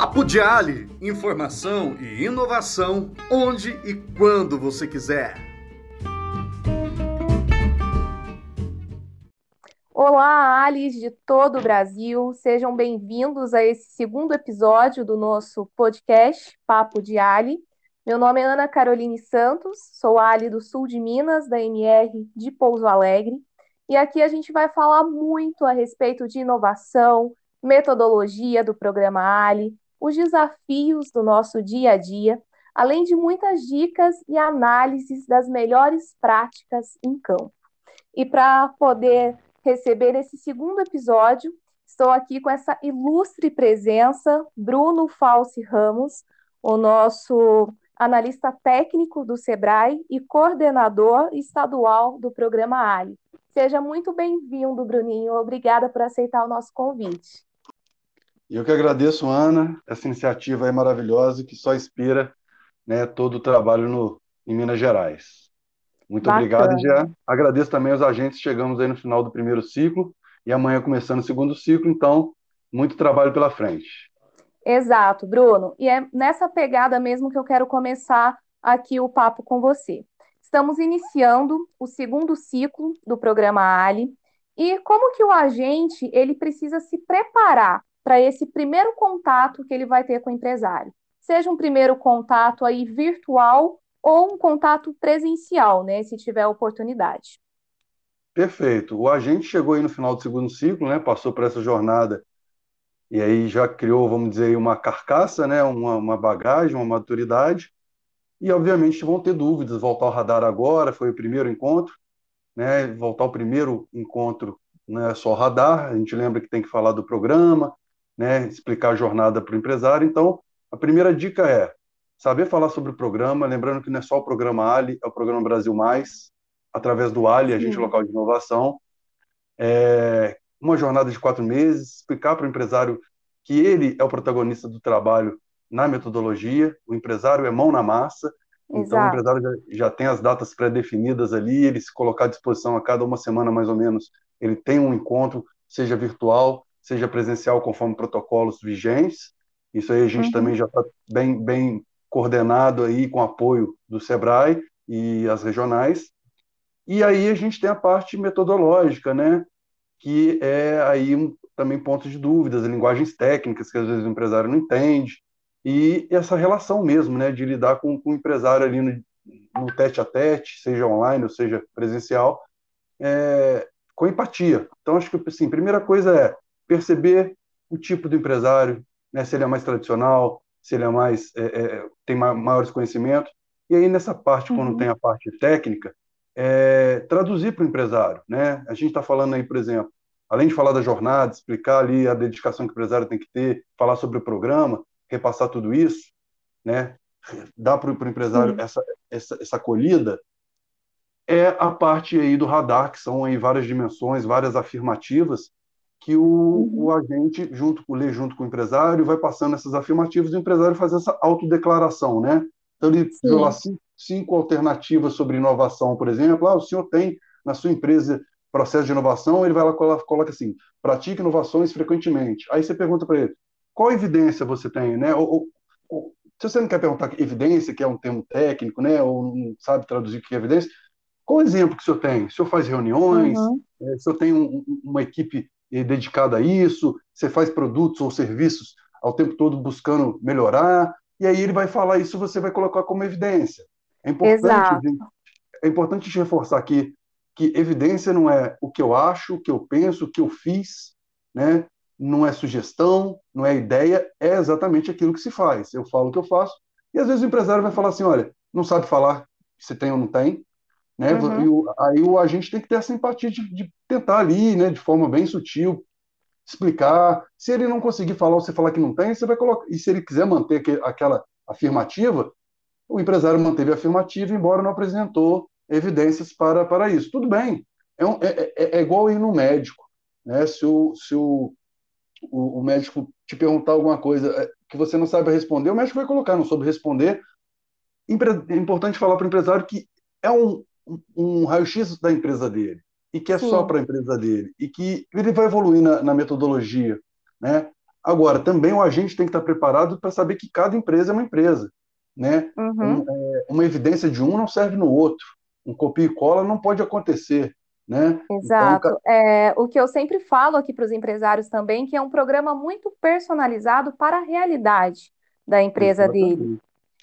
Papo de Ali, informação e inovação onde e quando você quiser. Olá, Alis de todo o Brasil, sejam bem-vindos a esse segundo episódio do nosso podcast Papo de Ali. Meu nome é Ana Caroline Santos, sou Ali do Sul de Minas, da MR de Pouso Alegre, e aqui a gente vai falar muito a respeito de inovação, metodologia do programa Ali, os desafios do nosso dia a dia, além de muitas dicas e análises das melhores práticas em campo. E para poder receber esse segundo episódio, estou aqui com essa ilustre presença, Bruno Falsi Ramos, o nosso analista técnico do SEBRAE e coordenador estadual do programa Ali. Seja muito bem-vindo, Bruninho. Obrigada por aceitar o nosso convite. Eu que agradeço, Ana, essa iniciativa é maravilhosa que só inspira né, todo o trabalho no, em Minas Gerais. Muito Bacana. obrigado e já agradeço também aos agentes. Chegamos aí no final do primeiro ciclo e amanhã começando o segundo ciclo, então muito trabalho pela frente. Exato, Bruno. E é nessa pegada mesmo que eu quero começar aqui o papo com você. Estamos iniciando o segundo ciclo do programa Ali e como que o agente ele precisa se preparar para esse primeiro contato que ele vai ter com o empresário. Seja um primeiro contato aí virtual ou um contato presencial, né, se tiver oportunidade. Perfeito. O agente chegou aí no final do segundo ciclo, né, passou por essa jornada e aí já criou, vamos dizer, uma carcaça, né, uma, uma bagagem, uma maturidade, e obviamente vão ter dúvidas, voltar ao radar agora, foi o primeiro encontro, né, voltar ao primeiro encontro não é só radar, a gente lembra que tem que falar do programa, né, explicar a jornada para o empresário. Então, a primeira dica é saber falar sobre o programa, lembrando que não é só o programa Ali, é o programa Brasil Mais, através do Ali, a gente local de inovação. É uma jornada de quatro meses, explicar para o empresário que ele é o protagonista do trabalho na metodologia, o empresário é mão na massa, Exato. então o empresário já, já tem as datas pré-definidas ali, ele se colocar à disposição a cada uma semana mais ou menos, ele tem um encontro, seja virtual, seja presencial, conforme protocolos vigentes. Isso aí a gente uhum. também já está bem, bem coordenado aí com apoio do SEBRAE e as regionais. E aí a gente tem a parte metodológica, né? Que é aí um, também pontos de dúvidas, linguagens técnicas que às vezes o empresário não entende, e essa relação mesmo, né? De lidar com, com o empresário ali no, no tete a tete, seja online ou seja presencial, é, com empatia. Então, acho que, assim, primeira coisa é perceber o tipo do empresário, né, se ele é mais tradicional, se ele é mais é, é, tem maiores conhecimentos. E aí nessa parte, uhum. quando tem a parte técnica, é, traduzir para o empresário, né? A gente está falando aí, por exemplo, além de falar da jornada, explicar ali a dedicação que o empresário tem que ter, falar sobre o programa, repassar tudo isso, né? Dar para o empresário uhum. essa, essa, essa acolhida, é a parte aí do radar, que são aí várias dimensões, várias afirmativas, que o, uhum. o agente, junto com lê junto com o empresário, vai passando essas afirmativas e o empresário faz essa autodeclaração, né? Então, ele deu lá cinco, cinco, alternativas sobre inovação, por exemplo. Ah, o senhor tem na sua empresa processo de inovação, ele vai lá coloca, coloca assim, pratique inovações frequentemente. Aí você pergunta para ele, qual evidência você tem, né? Ou, ou, se você não quer perguntar evidência, que é um termo técnico, né? Ou não sabe traduzir o que é evidência, qual exemplo que o senhor tem? O senhor faz reuniões? Uhum. É, o senhor tem um, uma equipe dedicado a isso, você faz produtos ou serviços ao tempo todo buscando melhorar, e aí ele vai falar isso, você vai colocar como evidência. É importante, gente, é importante reforçar aqui que evidência não é o que eu acho, o que eu penso, o que eu fiz, né? não é sugestão, não é ideia, é exatamente aquilo que se faz. Eu falo o que eu faço, e às vezes o empresário vai falar assim, olha, não sabe falar se tem ou não tem, né? Uhum. E o, aí o agente tem que ter essa empatia de, de, tentar ali, né, de forma bem sutil, explicar. Se ele não conseguir falar você falar que não tem, você vai colocar. E se ele quiser manter aquela afirmativa, o empresário manteve a afirmativa, embora não apresentou evidências para, para isso. Tudo bem. É, um, é, é, é igual ir no médico. Né? Se, o, se o, o, o, médico te perguntar alguma coisa é, que você não sabe responder, o médico vai colocar, não soube responder. É importante falar para o empresário que é um, um raio-x da empresa dele e que é Sim. só para a empresa dele e que ele vai evoluir na, na metodologia, né? Agora, também o agente tem que estar preparado para saber que cada empresa é uma empresa. Né? Uhum. Um, é, uma evidência de um não serve no outro. Um copia e cola não pode acontecer. Né? Exato. Então, é, o que eu sempre falo aqui para os empresários também, que é um programa muito personalizado para a realidade da empresa Exatamente. dele.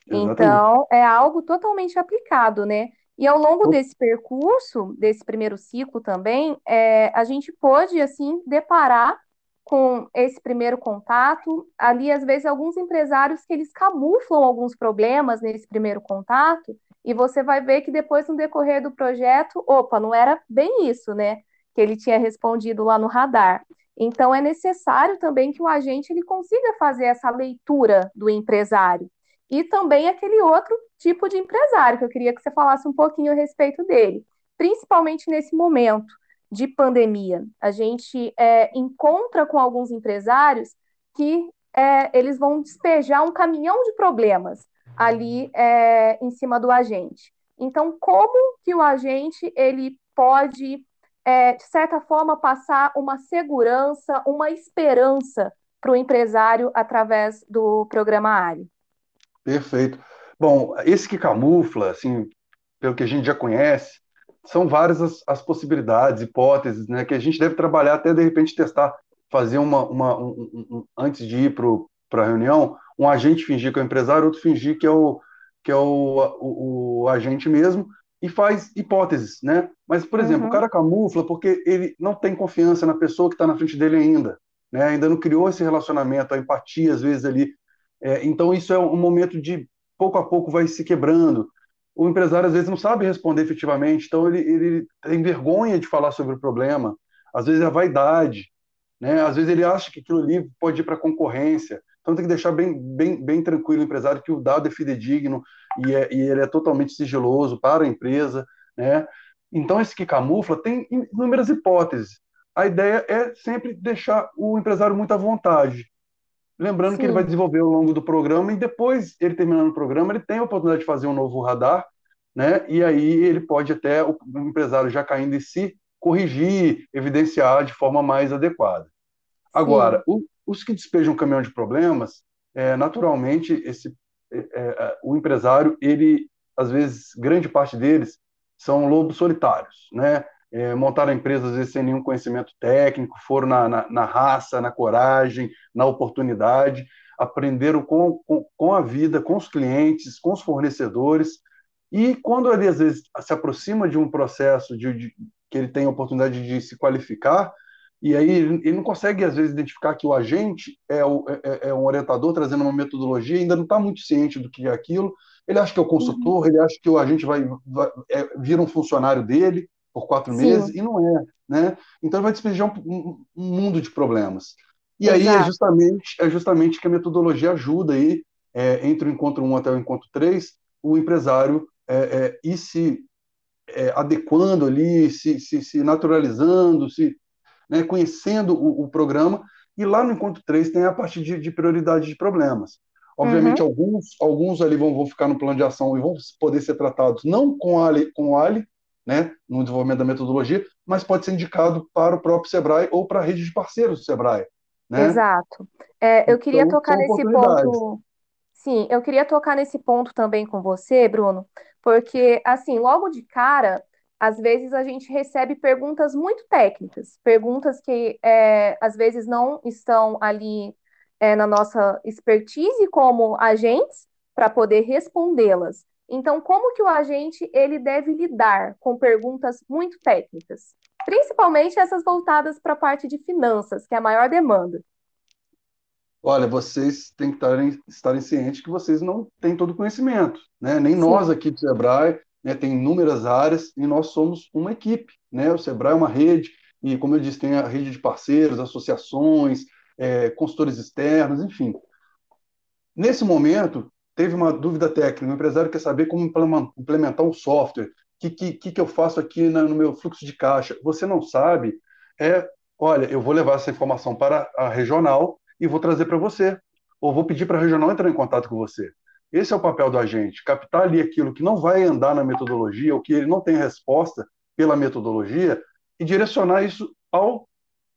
Exatamente. Então, é algo totalmente aplicado, né? E ao longo desse percurso, desse primeiro ciclo também, é, a gente pôde, assim, deparar com esse primeiro contato. Ali, às vezes, alguns empresários que eles camuflam alguns problemas nesse primeiro contato, e você vai ver que depois, no decorrer do projeto, opa, não era bem isso, né? Que ele tinha respondido lá no radar. Então, é necessário também que o agente ele consiga fazer essa leitura do empresário. E também aquele outro tipo de empresário, que eu queria que você falasse um pouquinho a respeito dele, principalmente nesse momento de pandemia. A gente é, encontra com alguns empresários que é, eles vão despejar um caminhão de problemas ali é, em cima do agente. Então, como que o agente ele pode, é, de certa forma, passar uma segurança, uma esperança para o empresário através do programa ARI? Perfeito. Bom, esse que camufla, assim, pelo que a gente já conhece, são várias as, as, possibilidades, hipóteses, né, que a gente deve trabalhar até de repente testar, fazer uma, uma um, um, antes de ir para a reunião, um agente fingir que é o empresário, outro fingir que é o que é o, o, o agente mesmo e faz hipóteses, né? Mas, por exemplo, uhum. o cara camufla porque ele não tem confiança na pessoa que está na frente dele ainda, né? Ainda não criou esse relacionamento, a empatia às vezes ali. É, então isso é um momento de pouco a pouco vai se quebrando o empresário às vezes não sabe responder efetivamente, então ele, ele tem vergonha de falar sobre o problema, às vezes é a vaidade, né? às vezes ele acha que aquilo ali pode ir para concorrência, então tem que deixar bem, bem, bem tranquilo o empresário que o dado é fidedigno e, é, e ele é totalmente sigiloso para a empresa, né? Então esse que camufla tem inúmeras hipóteses. A ideia é sempre deixar o empresário muito à vontade. Lembrando Sim. que ele vai desenvolver ao longo do programa e depois, ele terminando o programa, ele tem a oportunidade de fazer um novo radar, né? E aí ele pode até, o empresário já caindo em si, corrigir, evidenciar de forma mais adequada. Agora, o, os que despejam um caminhão de problemas, é, naturalmente, esse, é, é, o empresário, ele, às vezes, grande parte deles são lobos solitários, né? É, montaram a empresa às vezes sem nenhum conhecimento técnico, foram na, na, na raça, na coragem, na oportunidade, aprenderam com, com, com, a vida, com os clientes, com os fornecedores, e quando ele às vezes se aproxima de um processo de, de que ele tem a oportunidade de se qualificar, e aí ele não consegue às vezes identificar que o agente é, o, é, é um orientador trazendo uma metodologia, ainda não está muito ciente do que é aquilo, ele acha que é o consultor, uhum. ele acha que o agente vai, vai é, vira um funcionário dele, por quatro Sim. meses, e não é. Né? Então vai despejar um, um mundo de problemas. E Exato. aí é justamente, é justamente que a metodologia ajuda aí, é, entre o encontro 1 até o encontro 3, o empresário é, é, ir se é, adequando ali, se, se, se naturalizando, se né, conhecendo o, o, programa, e lá no encontro 3 tem a parte de, de prioridade de problemas. Obviamente, uhum. alguns, alguns ali vão, vão ficar no plano de ação e vão poder ser tratados não com, a, com o Ali, né, no desenvolvimento da metodologia, mas pode ser indicado para o próprio Sebrae ou para a rede de parceiros do Sebrae. Né? Exato. É, eu queria então, tocar nesse ponto. Sim, eu queria tocar nesse ponto também com você, Bruno, porque, assim, logo de cara, às vezes a gente recebe perguntas muito técnicas, perguntas que é, às vezes não estão ali é, na nossa expertise como agentes para poder respondê-las. Então, como que o agente ele deve lidar com perguntas muito técnicas, principalmente essas voltadas para a parte de finanças, que é a maior demanda? Olha, vocês têm que estarem, estarem cientes que vocês não têm todo o conhecimento, né? Nem Sim. nós aqui do Sebrae, né, tem inúmeras áreas e nós somos uma equipe, né? O Sebrae é uma rede e, como eu disse, tem a rede de parceiros, associações, é, consultores externos, enfim. Nesse momento, teve uma dúvida técnica, o empresário quer saber como implementar um software, o que, que, que eu faço aqui no meu fluxo de caixa? Você não sabe? É, olha, eu vou levar essa informação para a regional e vou trazer para você, ou vou pedir para a regional entrar em contato com você. Esse é o papel do agente, captar ali aquilo que não vai andar na metodologia, ou que ele não tem resposta pela metodologia, e direcionar isso ao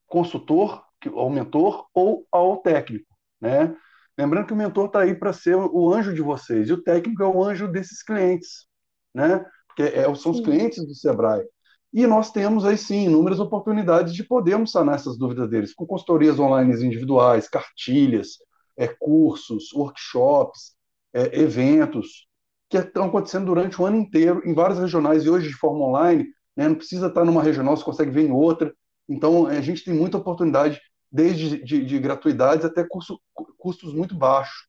consultor ao mentor ou ao técnico, né? Lembrando que o mentor está aí para ser o anjo de vocês e o técnico é o anjo desses clientes, né? Porque é, são os clientes do Sebrae. E nós temos aí sim inúmeras oportunidades de podermos sanar essas dúvidas deles, com consultorias online individuais, cartilhas, é, cursos, workshops, é, eventos, que estão acontecendo durante o ano inteiro em várias regionais e hoje de forma online, né, não precisa estar numa regional, você consegue ver em outra. Então, a gente tem muita oportunidade, desde de, de gratuidades até curso, custos muito baixos.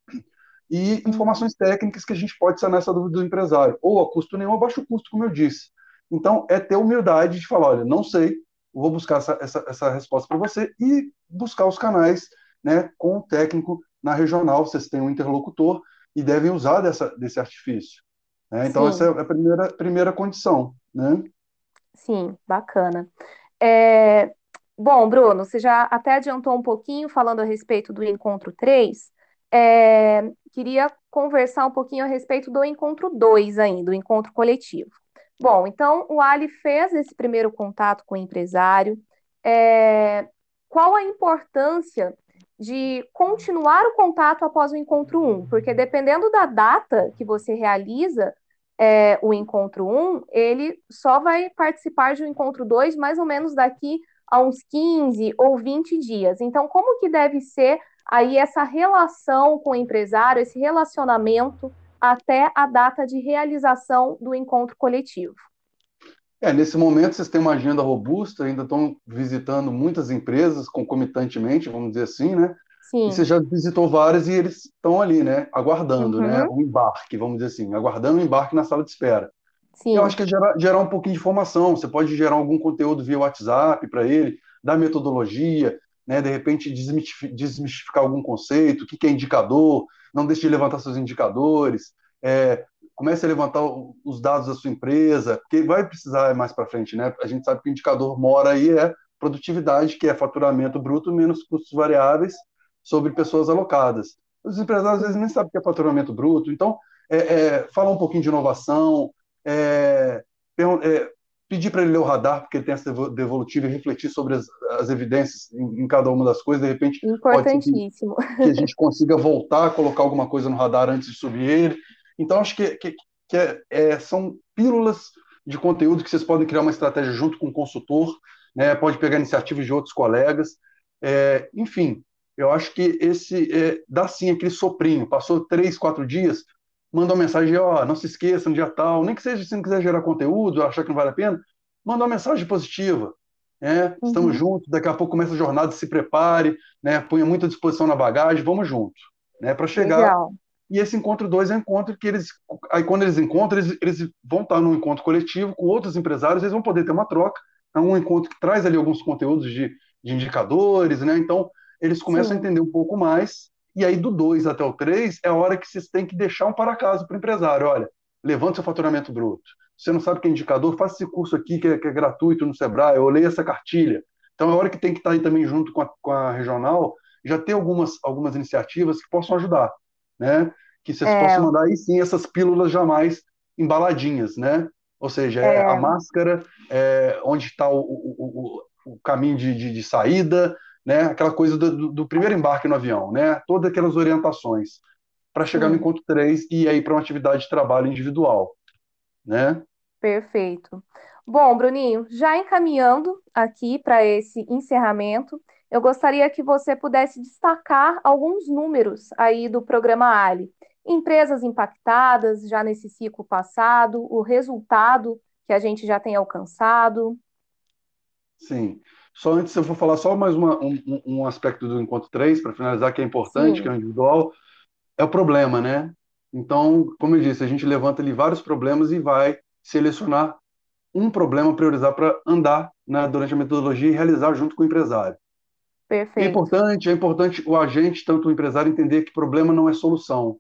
E informações técnicas que a gente pode sanar essa dúvida do empresário, ou a custo nenhum, ou a baixo custo, como eu disse. Então, é ter humildade de falar: olha, não sei, vou buscar essa, essa, essa resposta para você e buscar os canais né, com o técnico na regional. Vocês têm um interlocutor e devem usar dessa, desse artifício. Né? Então, Sim. essa é a primeira, primeira condição. Né? Sim, bacana. É... Bom, Bruno, você já até adiantou um pouquinho falando a respeito do encontro 3. É... Queria conversar um pouquinho a respeito do encontro 2 ainda, do encontro coletivo. Bom, então o Ali fez esse primeiro contato com o empresário. É... Qual a importância de continuar o contato após o encontro 1, porque dependendo da data que você realiza é, o encontro 1, ele só vai participar de um encontro 2 mais ou menos daqui a uns 15 ou 20 dias. Então, como que deve ser aí essa relação com o empresário, esse relacionamento até a data de realização do encontro coletivo? É, nesse momento vocês têm uma agenda robusta, ainda estão visitando muitas empresas concomitantemente, vamos dizer assim, né? Sim. E você já visitou várias e eles estão ali, né? Aguardando, né? uhum. né? O embarque, vamos dizer assim, aguardando o embarque na sala de espera. Sim. Eu acho que é gerar, gerar um pouquinho de informação. Você pode gerar algum conteúdo via WhatsApp para ele, dar metodologia, né? De repente desmistificar, desmistificar algum conceito, o que, que é indicador, não deixe de levantar seus indicadores. É, comece a levantar os dados da sua empresa, porque vai precisar mais para frente, né? A gente sabe que o indicador mora aí é produtividade, que é faturamento bruto menos custos variáveis sobre pessoas alocadas. Os empresários às vezes nem sabem o que é faturamento bruto, então é, é, falar um pouquinho de inovação, é, é pedir para ele ler o radar, porque ele tem essa devolutiva e refletir sobre as, as evidências em, em, cada uma das coisas, de repente Importantíssimo. Que, que, a gente consiga voltar colocar alguma coisa no radar antes de subir ele. Então, acho que, que, que é, é, são pílulas de conteúdo que vocês podem criar uma estratégia junto com o consultor, né? pode pegar iniciativas de outros colegas. É, enfim, eu acho que esse é, dá sim aquele soprinho. Passou três, quatro dias, manda uma mensagem, ó, oh, não se esqueça, no dia tal, nem que seja se não quiser gerar conteúdo, achar que não vale a pena, manda uma mensagem positiva. Né? Uhum. Estamos juntos, daqui a pouco começa a jornada, se prepare, né? ponha muita disposição na bagagem, vamos juntos, né? para chegar Legal. E esse encontro dois é um encontro que eles. Aí, quando eles encontram, eles, eles vão estar num encontro coletivo com outros empresários, eles vão poder ter uma troca. É um encontro que traz ali alguns conteúdos de, de indicadores, né? Então, eles começam Sim. a entender um pouco mais. E aí, do 2 até o 3, é a hora que vocês têm que deixar um para casa para o empresário. Olha, levanta seu faturamento bruto. Você não sabe o que é indicador, faça esse curso aqui que é, que é gratuito no Sebrae, eu leio essa cartilha. Então, é a hora que tem que estar aí também junto com a, com a regional, já ter algumas, algumas iniciativas que possam ajudar né? Que vocês é. possam mandar aí sim essas pílulas jamais embaladinhas, né? Ou seja, é. a máscara, é, onde está o, o, o, o, caminho de, de, de, saída, né? Aquela coisa do, do, primeiro embarque no avião, né? Todas aquelas orientações para chegar no encontro 3 e aí para uma atividade de trabalho individual, né? Perfeito. Bom, Bruninho, já encaminhando aqui para esse encerramento, eu gostaria que você pudesse destacar alguns números aí do programa Ali. Empresas impactadas já nesse ciclo passado, o resultado que a gente já tem alcançado. Sim. Só antes eu vou falar só mais uma, um, um aspecto do encontro 3, para finalizar, que é importante, Sim. que é o individual, é o problema, né? Então, como eu disse, a gente levanta ali vários problemas e vai selecionar um problema, priorizar para andar né, durante a metodologia e realizar junto com o empresário. Perfeito. É importante, é importante o agente, tanto o empresário, entender que problema não é solução.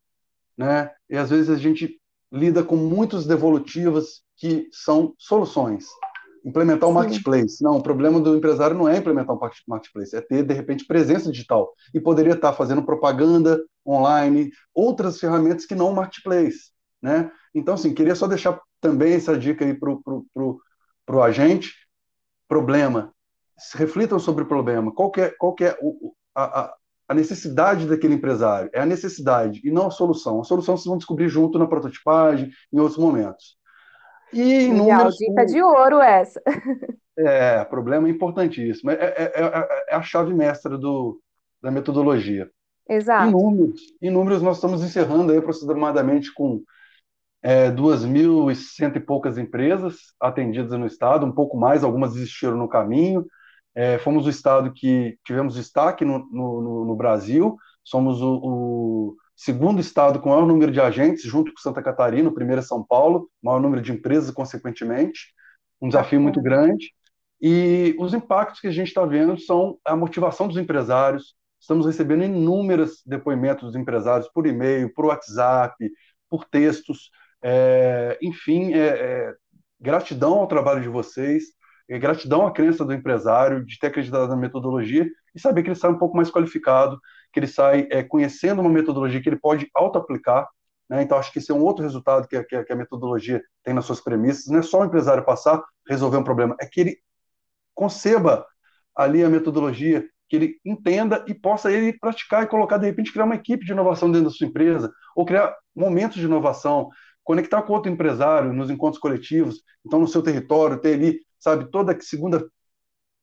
Né? E às vezes a gente lida com muitas devolutivas que são soluções. Implementar o um marketplace. Não, o problema do empresário não é implementar um marketplace, é ter, de repente, presença digital. E poderia estar fazendo propaganda online, outras ferramentas que não o marketplace. Né? Então, assim, queria só deixar também essa dica aí para o agente. Problema reflitam sobre o problema. Qual é, qual é o, a, a necessidade daquele empresário? É a necessidade e não a solução. A solução vocês vão descobrir junto na prototipagem, em outros momentos. E Legal, dica de ouro essa. É, problema importantíssimo. É, é, é, é a chave mestra do, da metodologia. Exato. Em números, em números, nós estamos encerrando aí aproximadamente com é, 2.100 e poucas empresas atendidas no estado, um pouco mais, algumas desistiram no caminho. É, fomos o estado que tivemos destaque no, no, no Brasil, somos o, o, segundo estado com maior número de agentes, junto com Santa Catarina, o primeiro é São Paulo, maior número de empresas, consequentemente, um desafio muito grande. E os impactos que a gente está vendo são a motivação dos empresários. Estamos recebendo inúmeros depoimentos dos empresários por e-mail, por WhatsApp, por textos, é, enfim, é, é, gratidão ao trabalho de vocês, é, gratidão à crença do empresário de ter acreditado na metodologia e saber que ele sai um pouco mais qualificado, que ele sai é, conhecendo uma metodologia que ele pode auto-aplicar. Né? Então, acho que esse é um outro resultado que, que, que a metodologia tem nas suas premissas. Não é só o empresário passar, resolver um problema, é que ele conceba ali a metodologia, que ele entenda e possa ele praticar e colocar, de repente, criar uma equipe de inovação dentro da sua empresa, ou criar momentos de inovação, conectar com outro empresário nos encontros coletivos, então no seu território, ter ali, sabe, toda segunda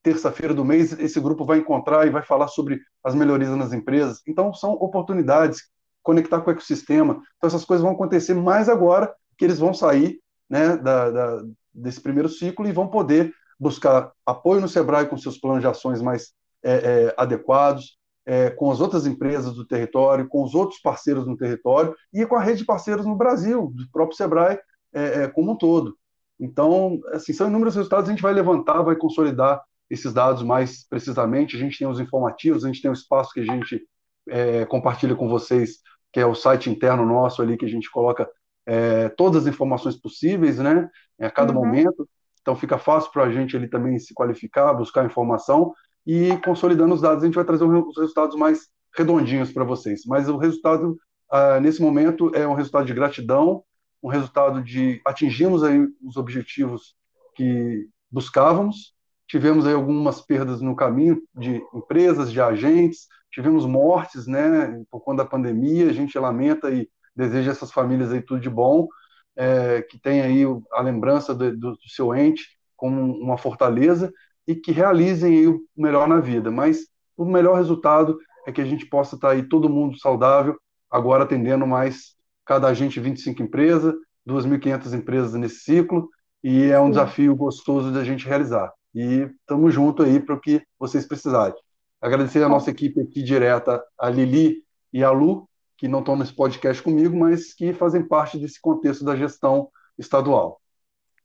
terça-feira do mês, esse grupo vai encontrar e vai falar sobre as melhorias nas empresas. Então, são oportunidades, conectar com o ecossistema. Então, essas coisas vão acontecer mais agora que eles vão sair né, da, da, desse primeiro ciclo e vão poder buscar apoio no Sebrae com seus planos de ações mais é, é, adequados, é, com as outras empresas do território, com os outros parceiros no território e com a rede de parceiros no Brasil, do próprio Sebrae é, é, como um todo. Então, assim, são inúmeros resultados, a gente vai levantar, vai consolidar esses dados mais precisamente. A gente tem os informativos, a gente tem o espaço que a gente é, compartilha com vocês, que é o site interno nosso ali, que a gente coloca é, todas as informações possíveis, né, a cada uhum. momento. Então, fica fácil para a gente ali também se qualificar, buscar informação e consolidando os dados, a gente vai trazer os resultados mais redondinhos para vocês. Mas o resultado, uh, nesse momento, é um resultado de gratidão, um resultado de atingimos aí os objetivos que buscávamos, tivemos aí algumas perdas no caminho de empresas, de agentes, tivemos mortes, né, por conta da pandemia, a gente lamenta e deseja essas famílias aí tudo de bom, é, que tem aí a lembrança do, do seu ente como uma fortaleza, e que realizem o melhor na vida. Mas o melhor resultado é que a gente possa estar aí todo mundo saudável, agora atendendo mais cada agente 25 empresas, 2.500 empresas nesse ciclo, e é um desafio gostoso de a gente realizar. E estamos junto aí para o que vocês precisarem. Agradecer a nossa equipe aqui direta, a Lili e a Lu, que não estão nesse podcast comigo, mas que fazem parte desse contexto da gestão estadual.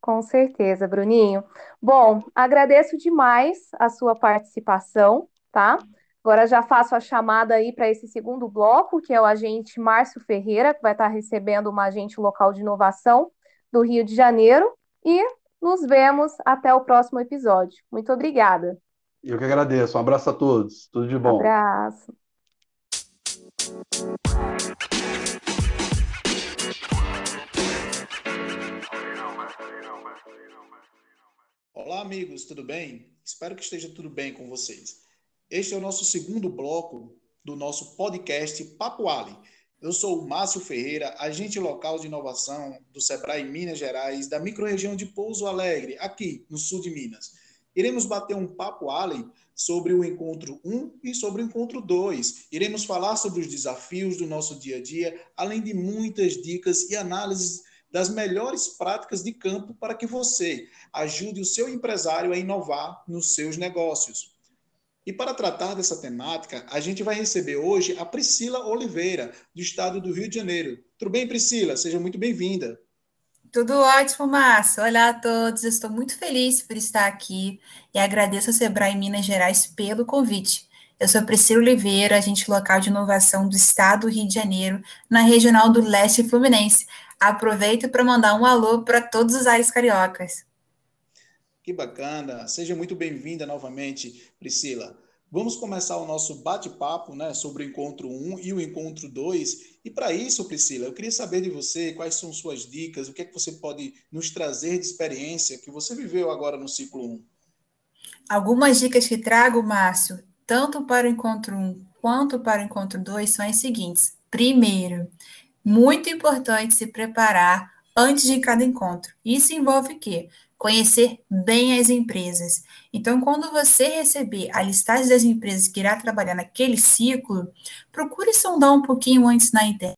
Com certeza, Bruninho. Bom, agradeço demais a sua participação, tá? Agora já faço a chamada aí para esse segundo bloco, que é o agente Márcio Ferreira, que vai estar recebendo uma agente local de inovação do Rio de Janeiro. E nos vemos até o próximo episódio. Muito obrigada. Eu que agradeço. Um abraço a todos. Tudo de bom. Um abraço. Olá, amigos, tudo bem? Espero que esteja tudo bem com vocês. Este é o nosso segundo bloco do nosso podcast Papo Ali. Eu sou o Márcio Ferreira, agente local de inovação do Sebrae Minas Gerais, da microrregião de Pouso Alegre, aqui no sul de Minas. Iremos bater um papo Ali sobre o encontro 1 e sobre o encontro 2. Iremos falar sobre os desafios do nosso dia a dia, além de muitas dicas e análises das melhores práticas de campo para que você ajude o seu empresário a inovar nos seus negócios. E para tratar dessa temática, a gente vai receber hoje a Priscila Oliveira, do estado do Rio de Janeiro. Tudo bem, Priscila? Seja muito bem-vinda. Tudo ótimo, Márcio. Olá a todos. estou muito feliz por estar aqui e agradeço ao Sebrae Minas Gerais pelo convite. Eu sou Priscila Oliveira, agente local de inovação do estado do Rio de Janeiro, na regional do Leste Fluminense. Aproveito para mandar um alô para todos os ares cariocas. Que bacana. Seja muito bem-vinda novamente, Priscila. Vamos começar o nosso bate-papo né, sobre o encontro 1 e o encontro 2. E para isso, Priscila, eu queria saber de você quais são suas dicas, o que é que você pode nos trazer de experiência que você viveu agora no ciclo 1. Algumas dicas que trago, Márcio, tanto para o encontro 1 quanto para o encontro 2, são as seguintes. Primeiro, muito importante se preparar antes de cada encontro. Isso envolve o quê? Conhecer bem as empresas. Então, quando você receber a listagem das empresas que irá trabalhar naquele ciclo, procure sondar um pouquinho antes na internet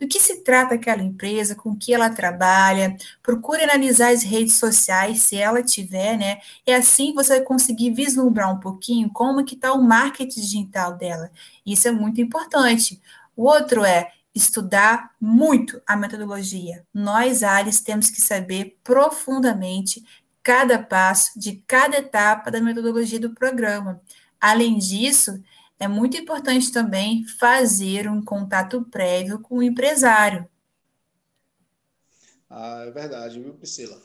do que se trata aquela empresa, com que ela trabalha, procure analisar as redes sociais, se ela tiver, né? E assim você vai conseguir vislumbrar um pouquinho como que está o marketing digital dela. Isso é muito importante. O outro é estudar muito a metodologia. Nós, ALIS, temos que saber profundamente cada passo de cada etapa da metodologia do programa. Além disso, é muito importante também fazer um contato prévio com o empresário. Ah, é verdade, viu, Priscila?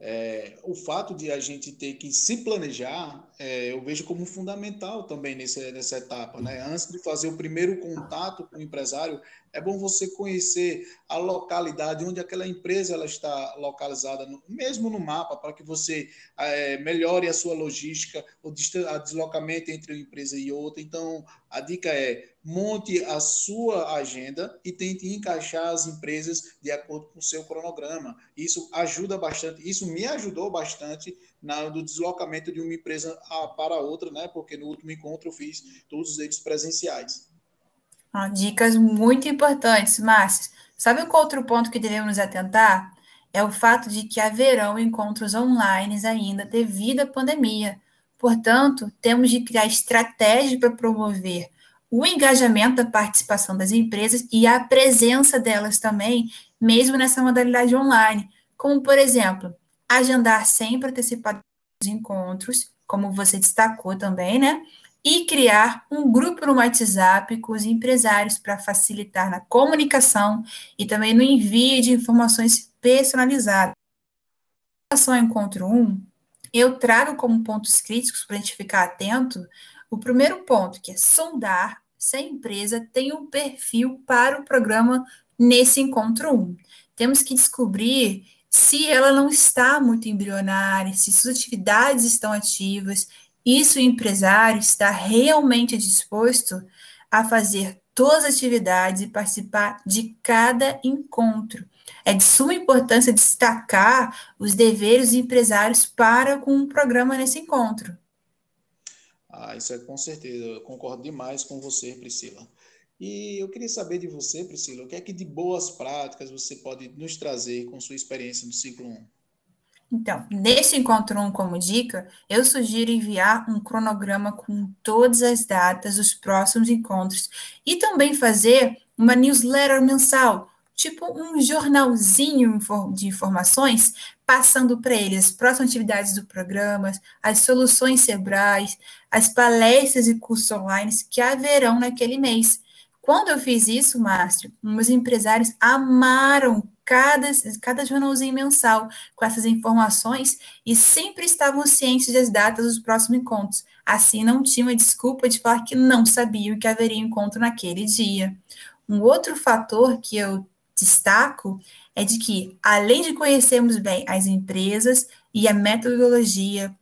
É, o fato de a gente ter que se planejar, é, eu vejo como fundamental também nesse, nessa etapa. Né? Antes de fazer o primeiro contato com o empresário, é bom você conhecer a localidade onde aquela empresa ela está localizada, mesmo no mapa, para que você é, melhore a sua logística, o deslocamento entre uma empresa e outra. Então, a dica é monte a sua agenda e tente encaixar as empresas de acordo com o seu cronograma. Isso ajuda bastante, isso me ajudou bastante na, no deslocamento de uma empresa para outra, né? Porque no último encontro eu fiz todos eles presenciais. Dicas muito importantes, Márcia. Sabe qual outro ponto que devemos atentar? É o fato de que haverão encontros online ainda devido à pandemia. Portanto, temos de criar estratégias para promover o engajamento da participação das empresas e a presença delas também, mesmo nessa modalidade online. Como, por exemplo, agendar sempre antecipado os encontros, como você destacou também, né? E criar um grupo no WhatsApp com os empresários para facilitar na comunicação e também no envio de informações personalizadas. Em relação ao encontro 1, eu trago como pontos críticos para a gente ficar atento o primeiro ponto, que é sondar se a empresa tem um perfil para o programa nesse encontro 1. Temos que descobrir se ela não está muito embrionária, se suas atividades estão ativas, isso o empresário está realmente disposto a fazer todas as atividades e participar de cada encontro. É de suma importância destacar os deveres dos empresários para com o programa nesse encontro. Ah, isso é com certeza. Eu concordo demais com você, Priscila. E eu queria saber de você, Priscila, o que é que de boas práticas você pode nos trazer com sua experiência no ciclo 1? Então, nesse encontro 1 como dica, eu sugiro enviar um cronograma com todas as datas dos próximos encontros e também fazer uma newsletter mensal, tipo um jornalzinho de informações, passando para eles as próximas atividades do programa, as soluções Sebrais, as palestras e cursos online que haverão naquele mês. Quando eu fiz isso, Márcio, meus empresários amaram cada, cada jornalzinho mensal com essas informações e sempre estavam cientes das datas dos próximos encontros. Assim, não tinha uma desculpa de falar que não sabiam que haveria encontro naquele dia. Um outro fator que eu destaco é de que, além de conhecermos bem as empresas e a metodologia,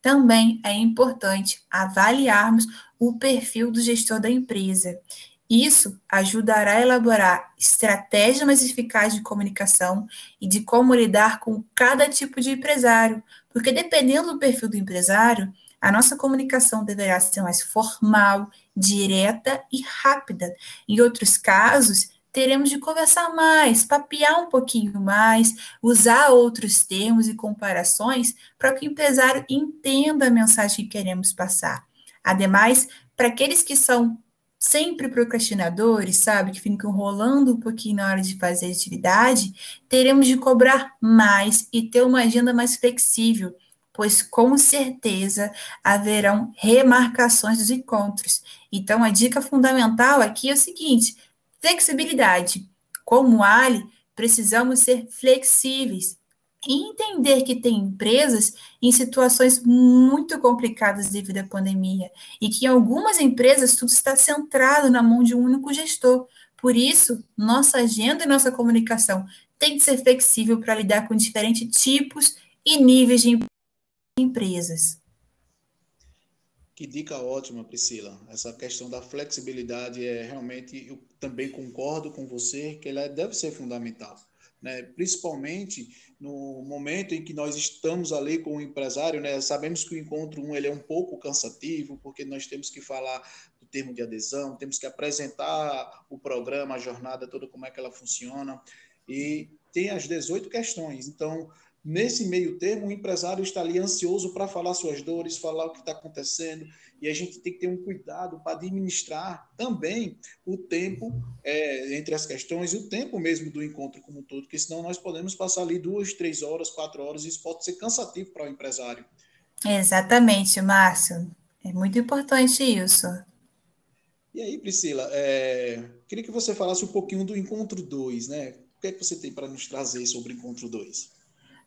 também é importante avaliarmos o perfil do gestor da empresa. Isso ajudará a elaborar estratégias mais eficazes de comunicação e de como lidar com cada tipo de empresário, porque dependendo do perfil do empresário, a nossa comunicação deverá ser mais formal, direta e rápida. Em outros casos, teremos de conversar mais, papear um pouquinho mais, usar outros termos e comparações para que o empresário entenda a mensagem que queremos passar. Ademais, para aqueles que são sempre procrastinadores, sabe, que ficam rolando um pouquinho na hora de fazer atividade, teremos de cobrar mais e ter uma agenda mais flexível, pois com certeza haverão remarcações dos encontros. Então, a dica fundamental aqui é o seguinte: flexibilidade. Como Ali, precisamos ser flexíveis, entender que tem empresas em situações muito complicadas devido à pandemia e que em algumas empresas tudo está centrado na mão de um único gestor. Por isso, nossa agenda e nossa comunicação tem que ser flexível para lidar com diferentes tipos e níveis de empresas. Que dica ótima, Priscila. Essa questão da flexibilidade é realmente, eu também concordo com você que ela deve ser fundamental. Né? Principalmente no momento em que nós estamos ali com o empresário, né? sabemos que o encontro um ele é um pouco cansativo, porque nós temos que falar do termo de adesão, temos que apresentar o programa, a jornada toda, como é que ela funciona, e tem as 18 questões. Então, Nesse meio termo, o empresário está ali ansioso para falar suas dores, falar o que está acontecendo, e a gente tem que ter um cuidado para administrar também o tempo é, entre as questões e o tempo mesmo do encontro como um todo, porque senão nós podemos passar ali duas, três horas, quatro horas, e isso pode ser cansativo para o empresário. Exatamente, Márcio. É muito importante isso. E aí, Priscila, é, queria que você falasse um pouquinho do encontro 2, né? O que é que você tem para nos trazer sobre o encontro 2?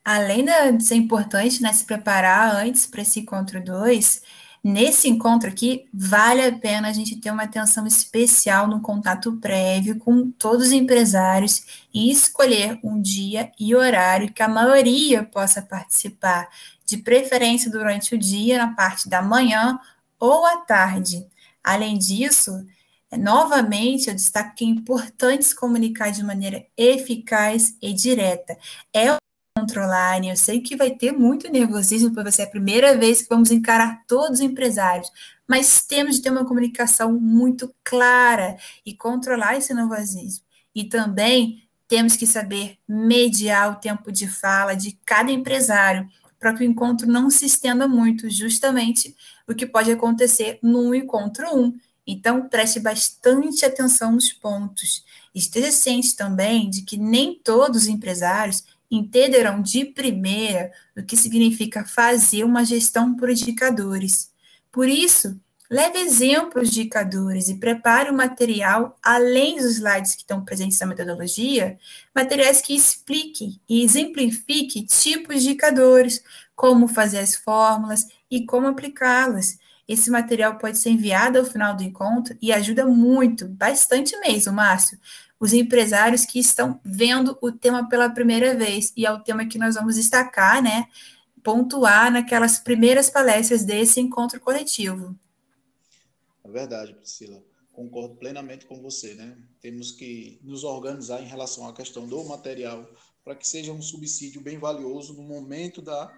Além de ser importante né, se preparar antes para esse encontro 2, nesse encontro aqui, vale a pena a gente ter uma atenção especial no contato prévio com todos os empresários e escolher um dia e horário que a maioria possa participar, de preferência durante o dia, na parte da manhã ou à tarde. Além disso, Novamente, eu destaco que é importante se comunicar de maneira eficaz e direta. É controlarem. Eu sei que vai ter muito nervosismo, porque vai ser a primeira vez que vamos encarar todos os empresários, mas temos de ter uma comunicação muito clara e controlar esse nervosismo. E também temos que saber mediar o tempo de fala de cada empresário, para que o encontro não se estenda muito, justamente o que pode acontecer no encontro 1. Um. Então, preste bastante atenção nos pontos. Esteja ciente também de que nem todos os empresários entenderão de primeira o que significa fazer uma gestão por indicadores. Por isso, leve exemplos de indicadores e prepare o material, além dos slides que estão presentes na metodologia, materiais que expliquem e exemplifiquem tipos de indicadores, como fazer as fórmulas e como aplicá-las. Esse material pode ser enviado ao final do encontro e ajuda muito, bastante mesmo, Márcio, os empresários que estão vendo o tema pela primeira vez, e é o tema que nós vamos destacar, né? Pontuar naquelas primeiras palestras desse encontro coletivo. É verdade, Priscila. Concordo plenamente com você, né? Temos que nos organizar em relação à questão do material para que seja um subsídio bem valioso no momento da,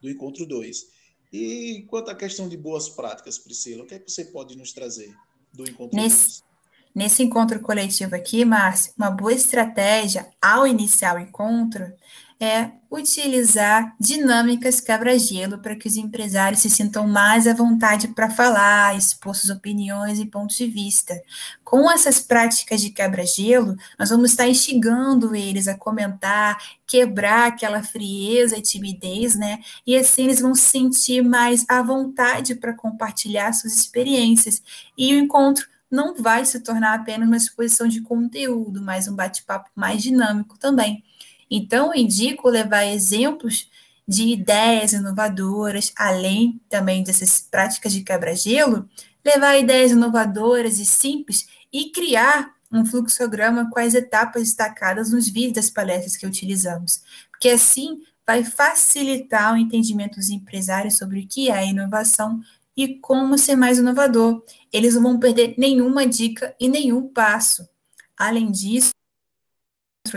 do encontro 2. E quanto à questão de boas práticas, Priscila, o que é que você pode nos trazer do encontro 2? Nesse encontro coletivo aqui, Márcio, uma boa estratégia ao iniciar o encontro é utilizar dinâmicas quebra-gelo para que os empresários se sintam mais à vontade para falar, expor suas opiniões e pontos de vista. Com essas práticas de quebra-gelo, nós vamos estar instigando eles a comentar, quebrar aquela frieza e timidez, né? E assim eles vão se sentir mais à vontade para compartilhar suas experiências. E o encontro não vai se tornar apenas uma exposição de conteúdo, mas um bate-papo mais dinâmico também. Então, eu indico levar exemplos de ideias inovadoras, além também dessas práticas de quebra-gelo, levar ideias inovadoras e simples e criar um fluxograma com as etapas destacadas nos vídeos das palestras que utilizamos, porque assim vai facilitar o entendimento dos empresários sobre o que é inovação e como ser mais inovador. Eles não vão perder nenhuma dica e nenhum passo. Além disso,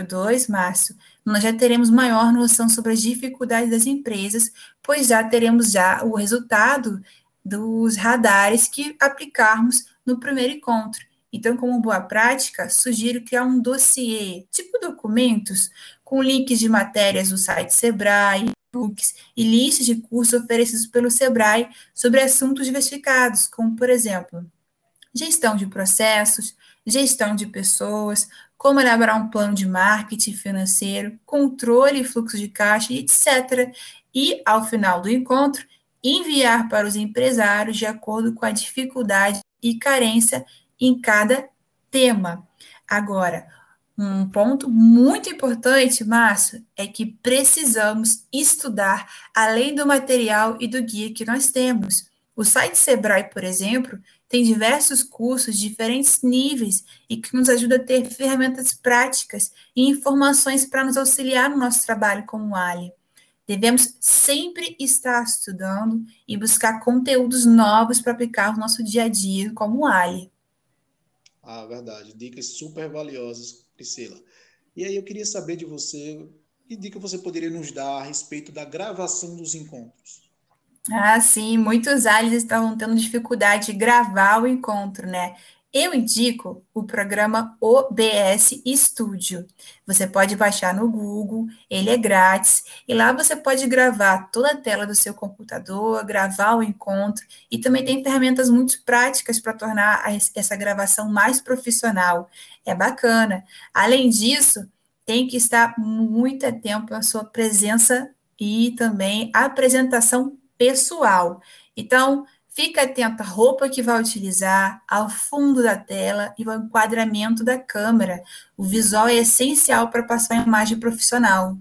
dois, Márcio, nós já teremos maior noção sobre as dificuldades das empresas, pois já teremos já o resultado dos radares que aplicarmos no primeiro encontro. Então, como boa prática, sugiro criar um dossiê, tipo documentos, com links de matérias do site Sebrae, books e listas de cursos oferecidos pelo Sebrae sobre assuntos diversificados, como, por exemplo, gestão de processos, gestão de pessoas, como elaborar um plano de marketing financeiro, controle e fluxo de caixa, etc. E, ao final do encontro, enviar para os empresários de acordo com a dificuldade e carência em cada tema. Agora, um ponto muito importante, Márcio, é que precisamos estudar além do material e do guia que nós temos. O site Sebrae, por exemplo, tem diversos cursos de diferentes níveis e que nos ajuda a ter ferramentas práticas e informações para nos auxiliar no nosso trabalho como Ali. Devemos sempre estar estudando e buscar conteúdos novos para aplicar no nosso dia a dia, como Ali. Ah, verdade. Dicas super valiosas, Priscila. E aí eu queria saber de você, que dica você poderia nos dar a respeito da gravação dos encontros? Ah, sim, muitos aliens estavam tendo dificuldade de gravar o encontro, né? Eu indico o programa OBS Studio. Você pode baixar no Google, ele é grátis, e lá você pode gravar toda a tela do seu computador, gravar o encontro, e também tem ferramentas muito práticas para tornar essa gravação mais profissional. É bacana. Além disso, tem que estar muito atento à sua presença e também à apresentação pessoal. Então, Fica atento à roupa que vai utilizar, ao fundo da tela e ao enquadramento da câmera. O visual é essencial para passar a imagem profissional.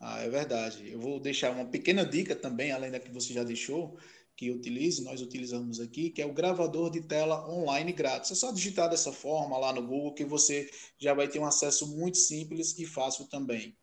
Ah, é verdade. Eu vou deixar uma pequena dica também, além da que você já deixou, que utilize, nós utilizamos aqui, que é o gravador de tela online grátis. É só digitar dessa forma lá no Google que você já vai ter um acesso muito simples e fácil também.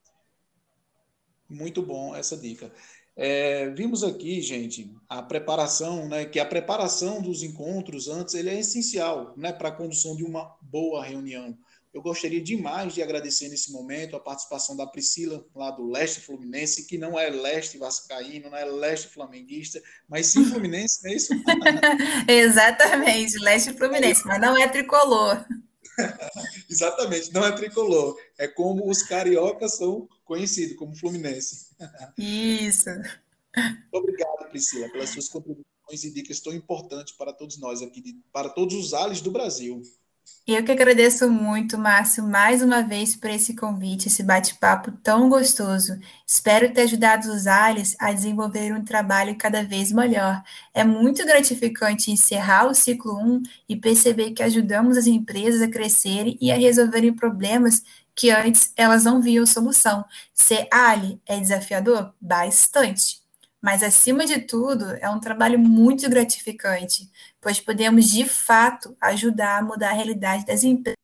Muito bom essa dica. É, vimos aqui, gente, a preparação, né, que a preparação dos encontros antes ele é essencial né, para a condução de uma boa reunião. Eu gostaria demais de agradecer nesse momento a participação da Priscila, lá do Leste Fluminense, que não é Leste Vascaíno, não é Leste Flamenguista, mas sim Fluminense, não é isso? Exatamente, Leste Fluminense, mas não é tricolor. Exatamente, não é tricolor. É como os cariocas são conhecidos, como Fluminense. Isso. Obrigado, Priscila, pelas suas contribuições e dicas tão importantes para todos nós aqui, para todos os ales do Brasil. Eu que agradeço muito, Márcio, mais uma vez por esse convite, esse bate-papo tão gostoso. Espero ter ajudado os ALES a desenvolver um trabalho cada vez melhor. É muito gratificante encerrar o ciclo 1 e perceber que ajudamos as empresas a crescerem e a resolverem problemas que antes elas não viam solução. Ser ALE é desafiador? Bastante. Mas, acima de tudo, é um trabalho muito gratificante, pois podemos, de fato, ajudar a mudar a realidade das empresas.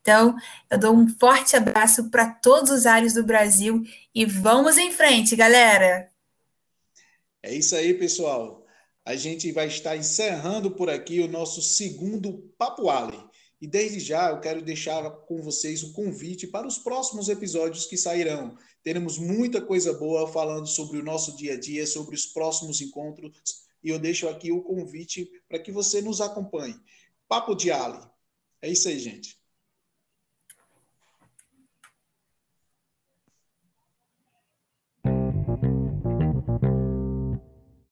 Então, eu dou um forte abraço para todos os áreas do Brasil e vamos em frente, galera! É isso aí, pessoal. A gente vai estar encerrando por aqui o nosso segundo Papo Ali. E desde já eu quero deixar com vocês o convite para os próximos episódios que sairão. Teremos muita coisa boa falando sobre o nosso dia a dia, sobre os próximos encontros. E eu deixo aqui o convite para que você nos acompanhe. Papo de Ali. É isso aí, gente.